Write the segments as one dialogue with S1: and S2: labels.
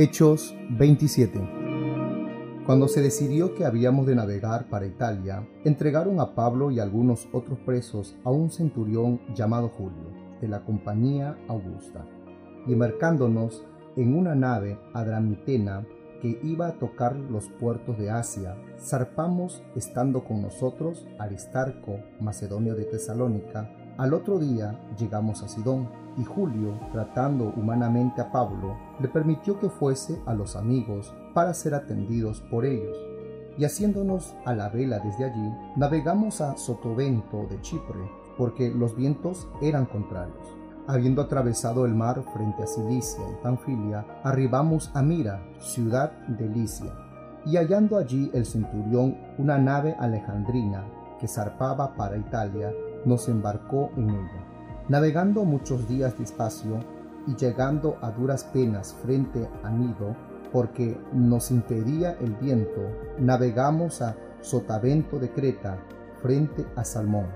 S1: Hechos 27 Cuando se decidió que habíamos de navegar para Italia, entregaron a Pablo y algunos otros presos a un centurión llamado Julio, de la compañía Augusta, y embarcándonos en una nave adramitena que iba a tocar los puertos de Asia, zarpamos estando con nosotros Aristarco, macedonio de Tesalónica, al otro día llegamos a Sidón, y Julio, tratando humanamente a Pablo, le permitió que fuese a los amigos para ser atendidos por ellos. Y haciéndonos a la vela desde allí, navegamos a Sotovento de Chipre, porque los vientos eran contrarios. Habiendo atravesado el mar frente a Cilicia y Panfilia, arribamos a Mira, ciudad de Licia, y hallando allí el centurión una nave alejandrina que zarpaba para Italia, nos embarcó en ella. Navegando muchos días despacio y llegando a duras penas frente a Nido, porque nos impedía el viento, navegamos a Sotavento de Creta, frente a Salmón.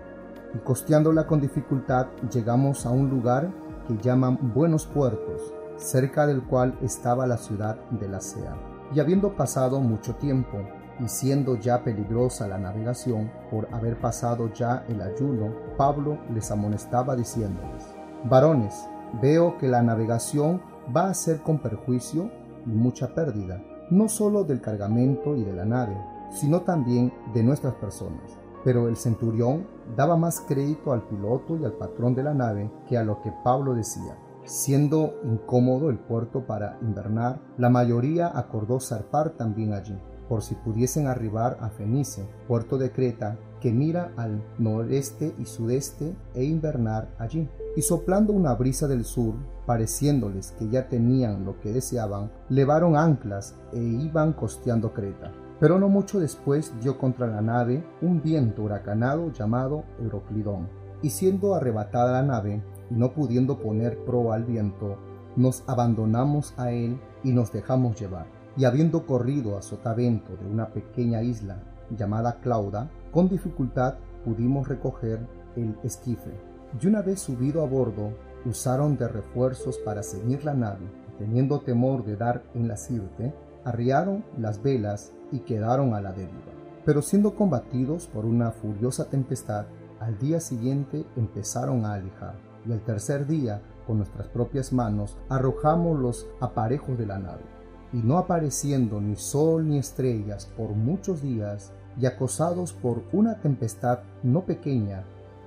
S1: Y costeándola con dificultad, llegamos a un lugar que llaman Buenos Puertos, cerca del cual estaba la ciudad de la Sea. Y habiendo pasado mucho tiempo, y siendo ya peligrosa la navegación por haber pasado ya el ayuno, Pablo les amonestaba diciéndoles, Varones, veo que la navegación va a ser con perjuicio y mucha pérdida, no solo del cargamento y de la nave, sino también de nuestras personas. Pero el centurión daba más crédito al piloto y al patrón de la nave que a lo que Pablo decía. Siendo incómodo el puerto para invernar, la mayoría acordó zarpar también allí por si pudiesen arribar a Fenice, puerto de Creta, que mira al noreste y sudeste, e invernar allí. Y soplando una brisa del sur, pareciéndoles que ya tenían lo que deseaban, levaron anclas e iban costeando Creta. Pero no mucho después dio contra la nave un viento huracanado llamado Euroclidón. Y siendo arrebatada la nave, y no pudiendo poner proa al viento, nos abandonamos a él y nos dejamos llevar y habiendo corrido a sotavento de una pequeña isla llamada Clauda, con dificultad pudimos recoger el esquife. Y una vez subido a bordo, usaron de refuerzos para seguir la nave, teniendo temor de dar en la sirte, arriaron las velas y quedaron a la deriva. Pero siendo combatidos por una furiosa tempestad, al día siguiente empezaron a alejar, y al tercer día, con nuestras propias manos, arrojamos los aparejos de la nave y no apareciendo ni sol ni estrellas por muchos días, y acosados por una tempestad no pequeña,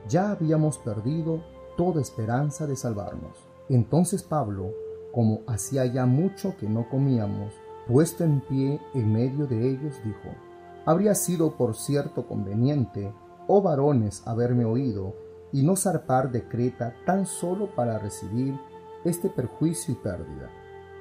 S1: ya habíamos perdido toda esperanza de salvarnos. Entonces Pablo, como hacía ya mucho que no comíamos, puesto en pie en medio de ellos, dijo, Habría sido por cierto conveniente, oh varones, haberme oído, y no zarpar de Creta tan solo para recibir este perjuicio y pérdida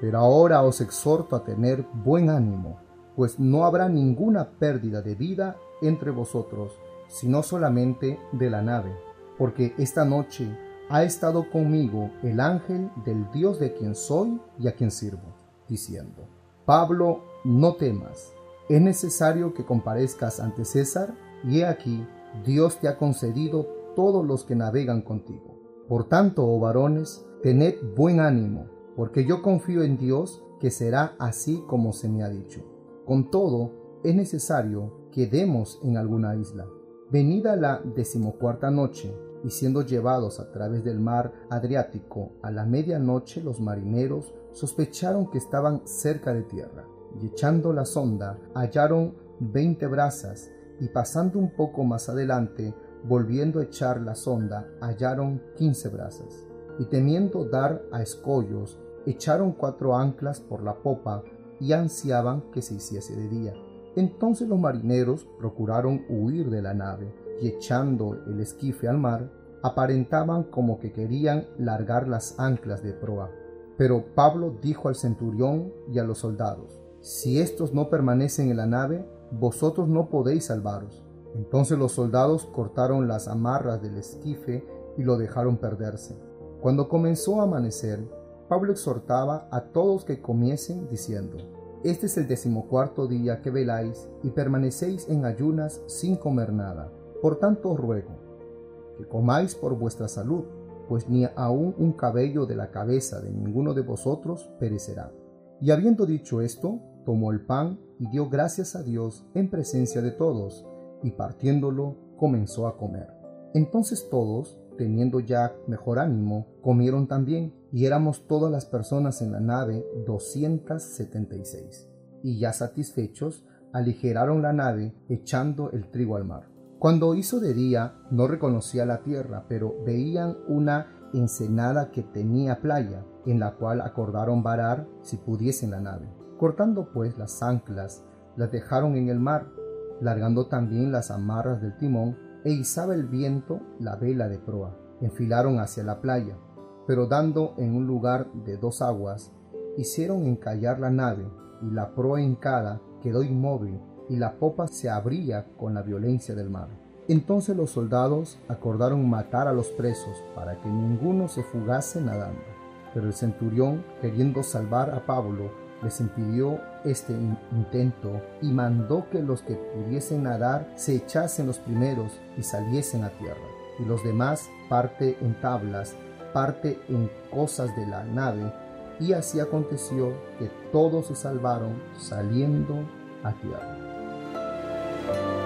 S1: pero ahora os exhorto a tener buen ánimo, pues no habrá ninguna pérdida de vida entre vosotros, sino solamente de la nave, porque esta noche ha estado conmigo el ángel del Dios de quien soy y a quien sirvo, diciendo, Pablo, no temas, es necesario que comparezcas ante César, y he aquí, Dios te ha concedido todos los que navegan contigo. Por tanto, oh varones, tened buen ánimo, porque yo confío en Dios que será así como se me ha dicho. Con todo, es necesario que demos en alguna isla. Venida la decimocuarta noche, y siendo llevados a través del mar Adriático a la medianoche, los marineros sospecharon que estaban cerca de tierra, y echando la sonda hallaron veinte brazas, y pasando un poco más adelante, volviendo a echar la sonda, hallaron quince brazas. Y temiendo dar a escollos, echaron cuatro anclas por la popa y ansiaban que se hiciese de día. Entonces los marineros procuraron huir de la nave y echando el esquife al mar, aparentaban como que querían largar las anclas de proa. Pero Pablo dijo al centurión y a los soldados, Si estos no permanecen en la nave, vosotros no podéis salvaros. Entonces los soldados cortaron las amarras del esquife y lo dejaron perderse. Cuando comenzó a amanecer, Pablo exhortaba a todos que comiesen diciendo, Este es el decimocuarto día que veláis y permanecéis en ayunas sin comer nada. Por tanto os ruego que comáis por vuestra salud, pues ni aun un cabello de la cabeza de ninguno de vosotros perecerá. Y habiendo dicho esto, tomó el pan y dio gracias a Dios en presencia de todos, y partiéndolo comenzó a comer. Entonces todos, teniendo ya mejor ánimo, comieron también, y éramos todas las personas en la nave 276. Y ya satisfechos, aligeraron la nave echando el trigo al mar. Cuando hizo de día, no reconocía la tierra, pero veían una ensenada que tenía playa, en la cual acordaron varar si pudiesen la nave. Cortando pues las anclas, las dejaron en el mar, largando también las amarras del timón, e izaba el viento la vela de proa. Enfilaron hacia la playa, pero dando en un lugar de dos aguas, hicieron encallar la nave, y la proa hincada quedó inmóvil, y la popa se abría con la violencia del mar. Entonces los soldados acordaron matar a los presos para que ninguno se fugase nadando. Pero el centurión, queriendo salvar a Pablo, les impidió este intento y mandó que los que pudiesen nadar se echasen los primeros y saliesen a tierra, y los demás parte en tablas, parte en cosas de la nave, y así aconteció que todos se salvaron saliendo a tierra.